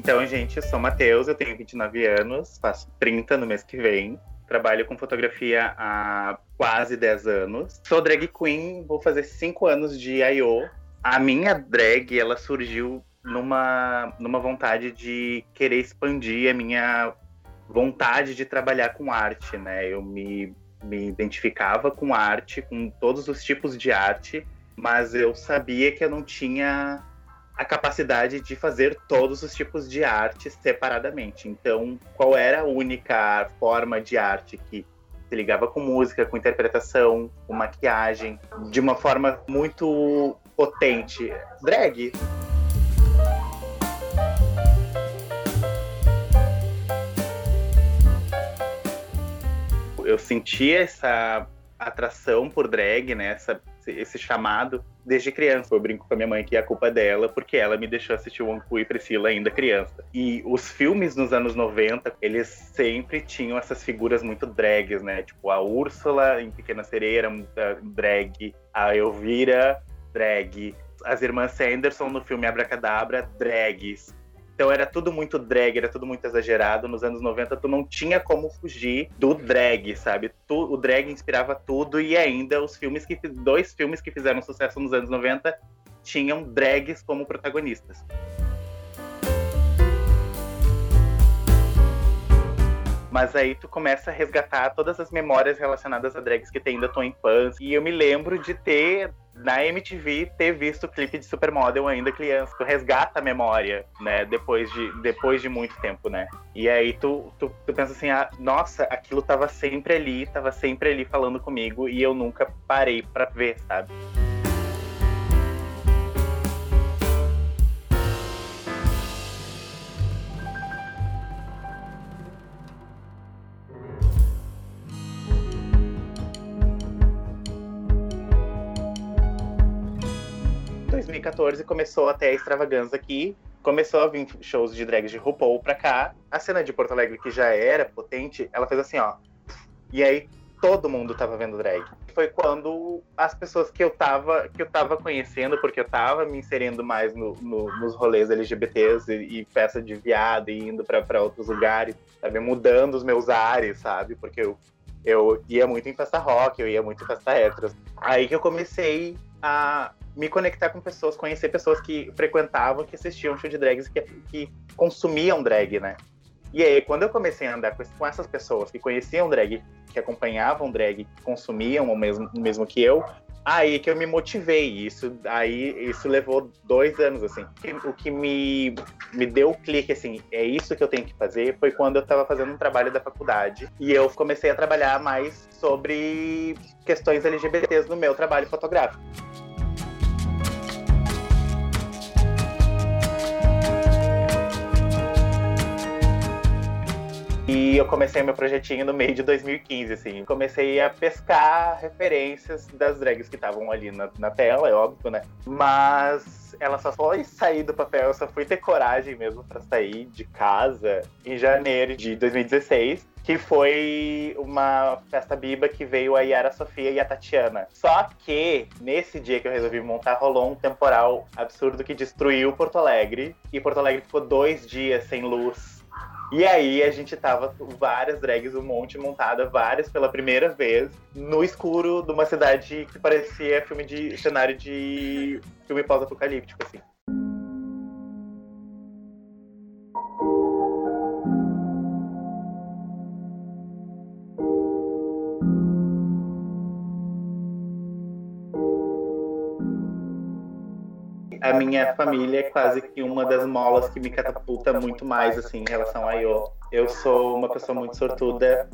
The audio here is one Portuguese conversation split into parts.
Então, gente, eu sou Matheus, eu tenho 29 anos, faço 30 no mês que vem. Trabalho com fotografia há quase 10 anos. Sou drag queen, vou fazer 5 anos de I.O. A minha drag, ela surgiu numa, numa vontade de querer expandir a minha vontade de trabalhar com arte, né? Eu me, me identificava com arte, com todos os tipos de arte, mas eu sabia que eu não tinha a capacidade de fazer todos os tipos de arte separadamente. Então, qual era a única forma de arte que se ligava com música, com interpretação, com maquiagem, de uma forma muito potente? Drag. Eu sentia essa atração por drag, né? Essa, esse chamado desde criança. Eu brinco com a minha mãe que a culpa é dela, porque ela me deixou assistir One e Priscila ainda criança. E os filmes nos anos 90, eles sempre tinham essas figuras muito drags, né? Tipo, a Úrsula em Pequena Sereia era drag, a Elvira, drag, as irmãs Sanderson no filme Abracadabra, drags. Então era tudo muito drag, era tudo muito exagerado. Nos anos 90 tu não tinha como fugir do drag, sabe? Tu, o drag inspirava tudo e ainda os filmes que dois filmes que fizeram sucesso nos anos 90 tinham drags como protagonistas. Mas aí tu começa a resgatar todas as memórias relacionadas a drags que tem da tua infância. E eu me lembro de ter na MTV ter visto o clipe de Supermodel ainda criança. Tu resgata a memória, né? Depois de, depois de muito tempo, né? E aí tu, tu, tu pensa assim, ah, nossa, aquilo tava sempre ali, tava sempre ali falando comigo e eu nunca parei para ver, sabe? 2014 começou até a extravagância aqui. Começou a vir shows de drags de RuPaul pra cá. A cena de Porto Alegre, que já era potente, ela fez assim, ó. E aí todo mundo tava vendo drag. Foi quando as pessoas que eu tava, que eu tava conhecendo, porque eu tava me inserindo mais no, no, nos rolês LGBTs e, e, festa de viado e indo para outros lugares, sabe? Mudando os meus ares, sabe? Porque eu, eu ia muito em festa rock, eu ia muito em festa hétero. Aí que eu comecei a me conectar com pessoas, conhecer pessoas que frequentavam, que assistiam show de drags, que, que consumiam drag, né? E aí, quando eu comecei a andar com, essas pessoas que conheciam drag, que acompanhavam drag, que consumiam o mesmo, mesmo que eu, aí que eu me motivei. Isso, aí, isso levou dois anos, assim. O que me, me deu o clique, assim, é isso que eu tenho que fazer, foi quando eu estava fazendo um trabalho da faculdade. E eu comecei a trabalhar mais sobre questões LGBTs no meu trabalho fotográfico. E eu comecei meu projetinho no meio de 2015, assim. Comecei a pescar referências das drags que estavam ali na, na tela, é óbvio, né? Mas ela só foi sair do papel, eu só fui ter coragem mesmo para sair de casa em janeiro de 2016 que foi uma festa biba que veio a Yara Sofia e a Tatiana. Só que nesse dia que eu resolvi montar, rolou um temporal absurdo que destruiu Porto Alegre. E Porto Alegre ficou dois dias sem luz e aí a gente tava várias drags, um monte montada, várias pela primeira vez, no escuro de uma cidade que parecia filme de cenário de filme pós-apocalíptico, assim. A minha família é quase que uma das molas que me catapulta muito mais assim em relação a eu. Eu sou uma pessoa muito sortuda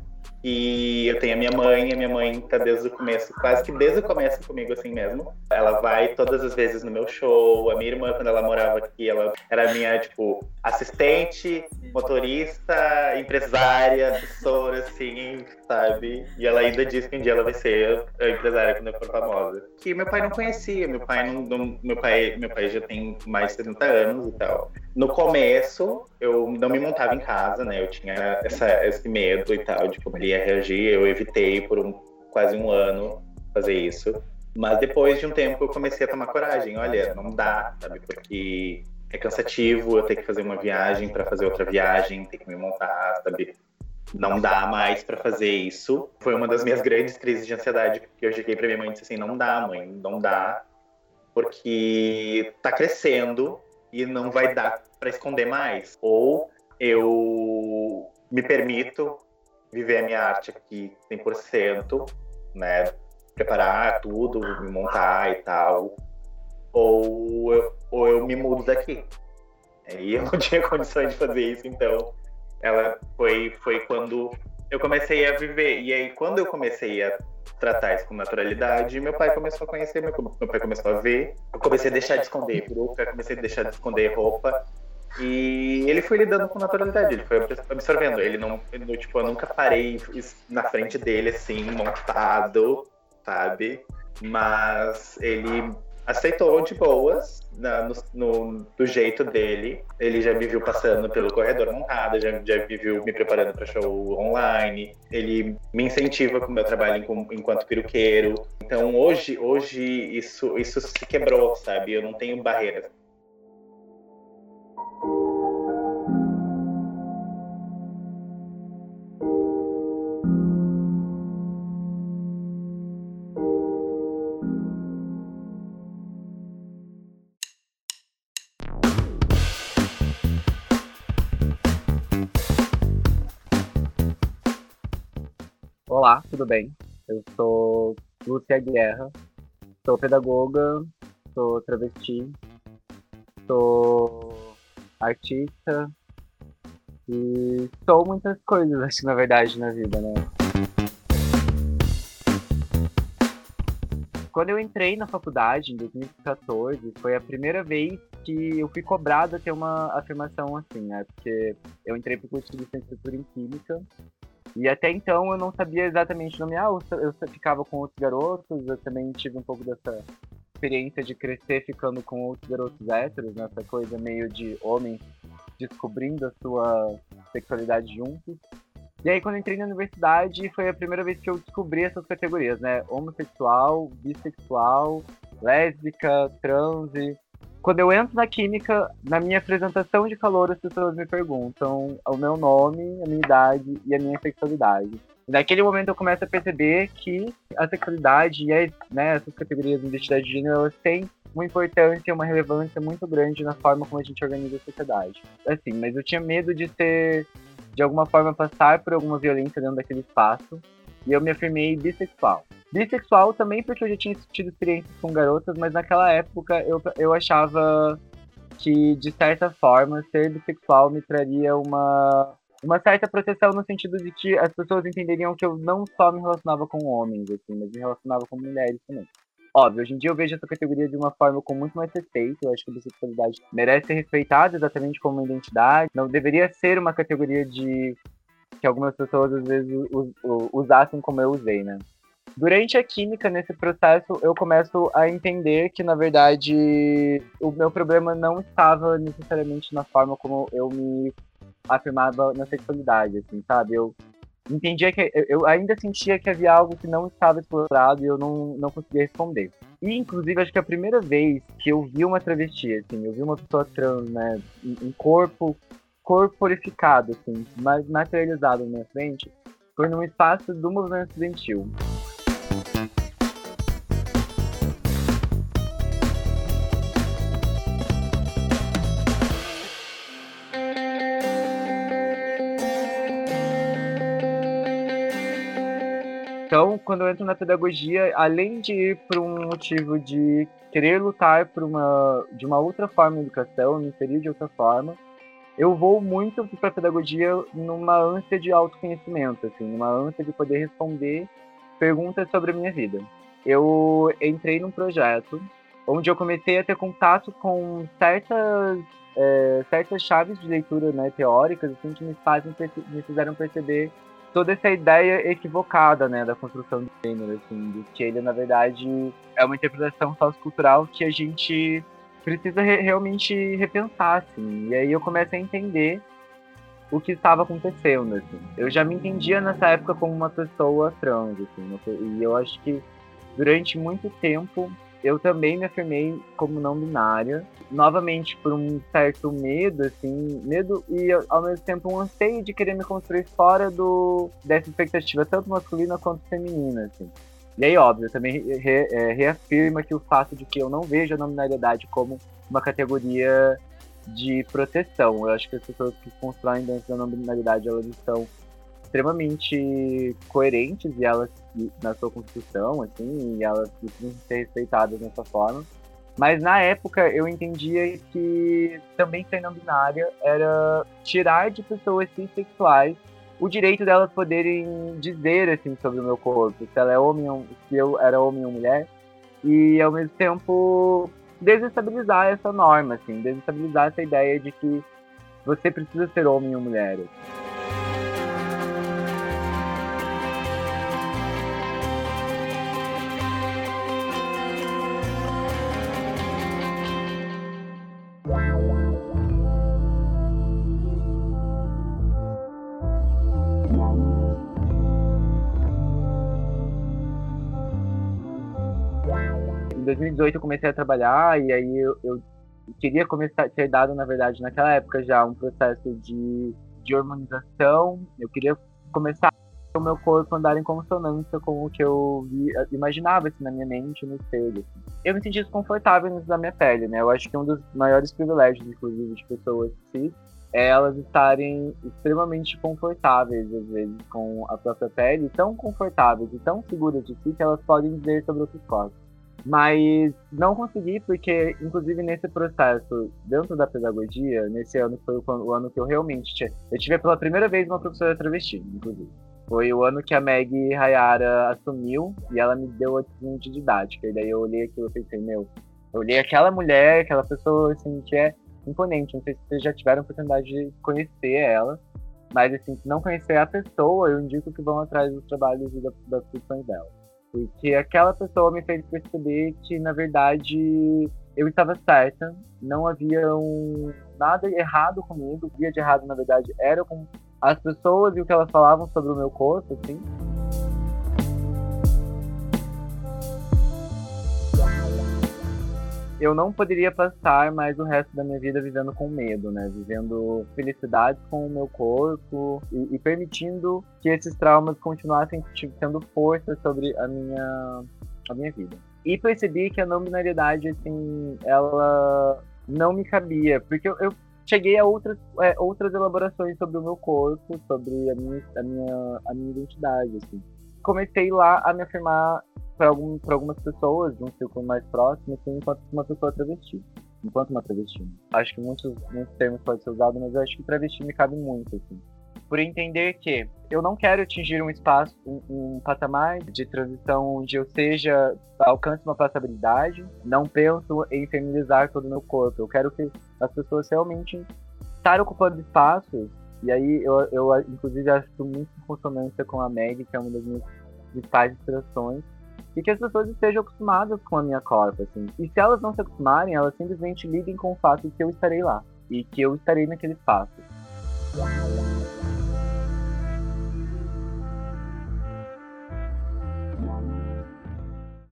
e eu tenho a minha mãe, a minha mãe tá desde o começo, quase que desde o começo comigo assim mesmo. Ela vai todas as vezes no meu show. A minha irmã, quando ela morava aqui, ela era minha, tipo, assistente, motorista, empresária, assessora, assim, sabe? E ela ainda diz que um dia ela vai ser a empresária quando eu for famosa. Que meu pai não conhecia, meu pai não, meu pai, meu pai já tem mais de 70 anos e tal. No começo, eu não me montava em casa, né? Eu tinha essa, esse medo e tal de como ele ia reagir. Eu evitei por um, quase um ano fazer isso. Mas depois de um tempo eu comecei a tomar coragem. Olha, não dá, sabe? Porque é cansativo, eu tenho que fazer uma viagem para fazer outra viagem, ter que me montar, sabe? Não dá mais para fazer isso. Foi uma das minhas grandes crises de ansiedade que eu cheguei para minha mãe e disse assim: não dá, mãe, não dá, porque tá crescendo e não vai dar para esconder mais. Ou eu me permito viver a minha arte aqui 100%, né? Preparar tudo, me montar e tal. Ou eu, ou eu me mudo daqui. E eu não tinha condições de fazer isso, então ela foi, foi quando eu comecei a viver. E aí, quando eu comecei a tratar isso com naturalidade, meu pai começou a conhecer, meu, meu pai começou a ver. Eu comecei a deixar de esconder peruca, comecei a deixar de esconder roupa. E ele foi lidando com naturalidade, ele foi absorvendo. Ele não, tipo, eu nunca parei na frente dele assim, montado, sabe? Mas ele aceitou de boas, na, no, no, do jeito dele. Ele já me viu passando pelo corredor montado, já, já me viu me preparando para show online. Ele me incentiva com o meu trabalho enquanto peruqueiro. Então hoje, hoje isso, isso se quebrou, sabe? Eu não tenho barreiras. Tudo bem? Eu sou Lúcia Guerra, sou pedagoga, sou travesti, sou artista e sou muitas coisas, que na verdade, na vida, né? Quando eu entrei na faculdade, em 2014, foi a primeira vez que eu fui cobrado a ter uma afirmação assim, né? Porque eu entrei para o curso de licenciatura em Química e até então eu não sabia exatamente nomear, eu, eu ficava com outros garotos, eu também tive um pouco dessa experiência de crescer ficando com outros garotos héteros, nessa né? coisa meio de homens descobrindo a sua sexualidade juntos. E aí, quando entrei na universidade, foi a primeira vez que eu descobri essas categorias, né? Homossexual, bissexual, lésbica, trans quando eu entro na química, na minha apresentação de calor, as pessoas me perguntam o meu nome, a minha idade e a minha sexualidade. Naquele momento eu começo a perceber que a sexualidade e as, né, essas categorias de identidade de gênero, elas têm uma importância e uma relevância muito grande na forma como a gente organiza a sociedade. Assim, mas eu tinha medo de ser, de alguma forma, passar por alguma violência dentro daquele espaço. E eu me afirmei bissexual. Bissexual também porque eu já tinha tido experiências com garotas, mas naquela época eu, eu achava que, de certa forma, ser bissexual me traria uma, uma certa proteção no sentido de que as pessoas entenderiam que eu não só me relacionava com homens, assim, mas me relacionava com mulheres também. Óbvio, hoje em dia eu vejo essa categoria de uma forma com muito mais respeito. Eu acho que a bissexualidade merece ser respeitada exatamente como uma identidade. Não deveria ser uma categoria de que algumas pessoas às vezes usassem como eu usei, né? Durante a química, nesse processo, eu começo a entender que, na verdade, o meu problema não estava necessariamente na forma como eu me afirmava na sexualidade, assim, sabe? Eu entendia que eu ainda sentia que havia algo que não estava explorado e eu não, não conseguia responder. E, inclusive, acho que a primeira vez que eu vi uma travesti, assim, eu vi uma pessoa trans, né, em corpo corporificado, assim, mas materializado na minha frente, foi num espaço do movimento estudantil. Então, quando eu entro na pedagogia, além de ir por um motivo de querer lutar por uma, de uma outra forma de educação, me inserir de outra forma, eu vou muito para pedagogia numa ânsia de autoconhecimento, assim, numa ânsia de poder responder perguntas sobre a minha vida. Eu entrei num projeto onde eu comecei a ter contato com certas é, certas chaves de leitura né, teóricas assim, que me, fazem, me fizeram perceber toda essa ideia equivocada né, da construção de gênero, assim, de que ele, na verdade, é uma interpretação sociocultural que a gente precisa re realmente repensar, assim. E aí eu comecei a entender o que estava acontecendo, assim. Eu já me entendia nessa época como uma pessoa trans, assim, e eu acho que durante muito tempo eu também me afirmei como não binária, novamente por um certo medo, assim, medo e ao mesmo tempo um anseio de querer me construir fora do dessa expectativa tanto masculina quanto feminina, assim. E aí, óbvio, também re, é, reafirma que o fato de que eu não vejo a nominalidade como uma categoria de proteção. Eu acho que as pessoas que constroem dentro da nominalidade, elas estão extremamente coerentes e elas na sua construção, assim, e elas precisam ser respeitadas dessa forma. Mas na época eu entendia que também ser não binária era tirar de pessoas cis-sexuais o direito delas poderem dizer assim sobre o meu corpo, se ela é homem, se eu era homem ou mulher, e ao mesmo tempo desestabilizar essa norma, assim, desestabilizar essa ideia de que você precisa ser homem ou mulher. 2018 eu comecei a trabalhar e aí eu, eu queria começar ter dado na verdade naquela época já um processo de, de hormonização eu queria começar o meu corpo andar em consonância com o que eu vi, imaginava assim, na minha mente no espelho. Eu me senti desconfortável na minha pele, né? Eu acho que um dos maiores privilégios, inclusive, de pessoas cis é elas estarem extremamente confortáveis, às vezes, com a própria pele, tão confortáveis e tão seguras de si que elas podem dizer sobre outros corpos. Mas não consegui, porque, inclusive, nesse processo, dentro da pedagogia, nesse ano foi o ano que eu realmente tinha. Eu tive pela primeira vez uma professora travesti, inclusive. Foi o ano que a Meg Hayara assumiu e ela me deu a de didática. E daí eu olhei aquilo e pensei, meu, eu olhei aquela mulher, aquela pessoa, assim, que é imponente. Não sei se vocês já tiveram a oportunidade de conhecer ela. Mas, assim, se não conhecer a pessoa, eu indico que vão atrás dos trabalhos e das, das dela. Porque aquela pessoa me fez perceber que, na verdade, eu estava certa, não havia um, nada errado comigo, o que de errado, na verdade, era com as pessoas e o que elas falavam sobre o meu corpo, assim. Eu não poderia passar mais o resto da minha vida vivendo com medo, né? Vivendo felicidades com o meu corpo e, e permitindo que esses traumas continuassem tendo força sobre a minha, a minha vida. E percebi que a não binariedade, assim, ela não me cabia, porque eu, eu cheguei a outras, é, outras elaborações sobre o meu corpo, sobre a minha, a minha, a minha identidade, assim. Comecei lá a me afirmar para algum, algumas pessoas, de um círculo mais próximo, assim, enquanto uma pessoa travesti. Enquanto uma travesti. Acho que muitos, muitos termos podem ser usados, mas eu acho que travesti me cabe muito, assim. Por entender que eu não quero atingir um espaço, um, um patamar de transição onde eu seja, alcance uma passabilidade, não penso em feminizar todo o meu corpo. Eu quero que as pessoas realmente estarem ocupando espaços e aí eu, eu inclusive acho muito em consonância com a Meg, que é uma das minhas principais inspirações, e que as pessoas estejam acostumadas com a minha corpo, assim. E se elas não se acostumarem, elas simplesmente lidem com o fato de que eu estarei lá e que eu estarei naquele espaço.